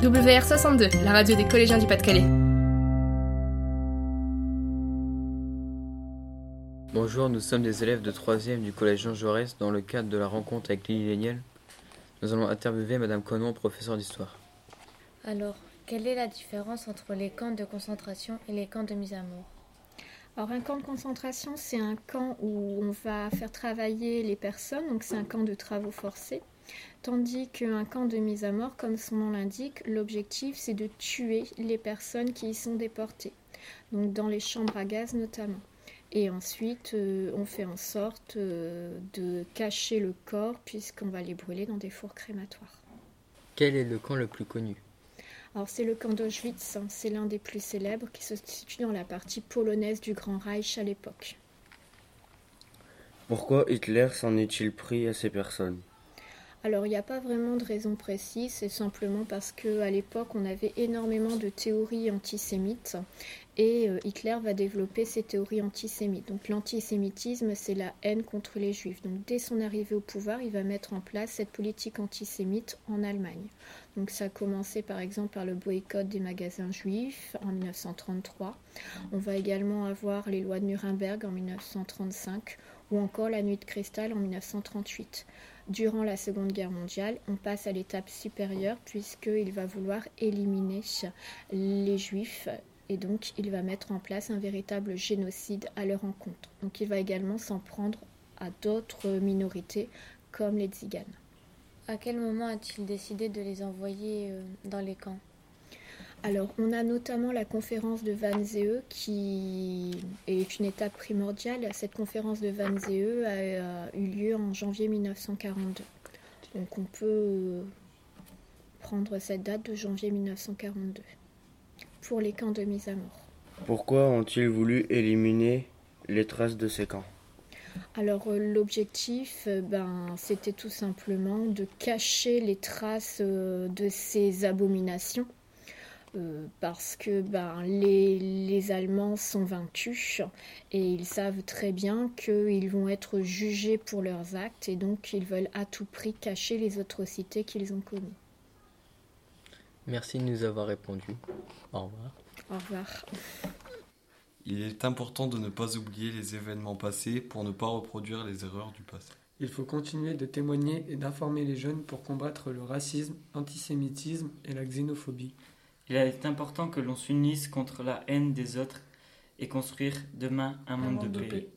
WR62, la radio des collégiens du Pas-de-Calais. Bonjour, nous sommes des élèves de 3e du collège Jean Jaurès dans le cadre de la rencontre avec Lily Léniel. Nous allons interviewer Madame Conon, professeure d'histoire. Alors, quelle est la différence entre les camps de concentration et les camps de mise à mort? Alors un camp de concentration, c'est un camp où on va faire travailler les personnes, donc c'est un camp de travaux forcés. Tandis qu'un camp de mise à mort, comme son nom l'indique, l'objectif c'est de tuer les personnes qui y sont déportées, donc dans les chambres à gaz notamment. Et ensuite, euh, on fait en sorte euh, de cacher le corps puisqu'on va les brûler dans des fours crématoires. Quel est le camp le plus connu? Alors c'est le camp d'Auschwitz, hein. c'est l'un des plus célèbres qui se situe dans la partie polonaise du Grand Reich à l'époque. Pourquoi Hitler s'en est-il pris à ces personnes? Alors il n'y a pas vraiment de raison précise, c'est simplement parce qu'à l'époque on avait énormément de théories antisémites et euh, Hitler va développer ces théories antisémites. Donc l'antisémitisme c'est la haine contre les juifs. Donc dès son arrivée au pouvoir il va mettre en place cette politique antisémite en Allemagne. Donc ça a commencé par exemple par le boycott des magasins juifs en 1933. On va également avoir les lois de Nuremberg en 1935 ou encore la nuit de cristal en 1938. Durant la Seconde Guerre mondiale, on passe à l'étape supérieure puisqu'il va vouloir éliminer les juifs et donc il va mettre en place un véritable génocide à leur encontre. Donc il va également s'en prendre à d'autres minorités comme les tziganes. À quel moment a-t-il décidé de les envoyer euh, dans les camps? Alors, on a notamment la conférence de Wannsee qui est une étape primordiale. Cette conférence de Wannsee a, eu lieu en janvier 1942. Donc, on peut euh, prendre cette date de janvier 1942 pour les camps de mise à mort. Pourquoi ont-ils voulu éliminer les traces de ces camps? Alors euh, l'objectif, euh, ben, c'était tout simplement de cacher les traces de ces abominations euh, parce que ben, les, les, Allemands sont vaincus et ils savent très bien qu'ils vont être jugés pour leurs actes et donc ils veulent à tout prix cacher les atrocités qu'ils ont commises. Merci de nous avoir répondu. Au revoir. Au revoir. Il est important de ne pas oublier les événements passés pour ne pas reproduire les erreurs du passé. Il faut continuer de témoigner et d'informer les jeunes pour combattre le racisme, l'antisémitisme et la xénophobie. Il est important que l'on s'unisse contre la haine des autres et construire demain un, monde, de paix.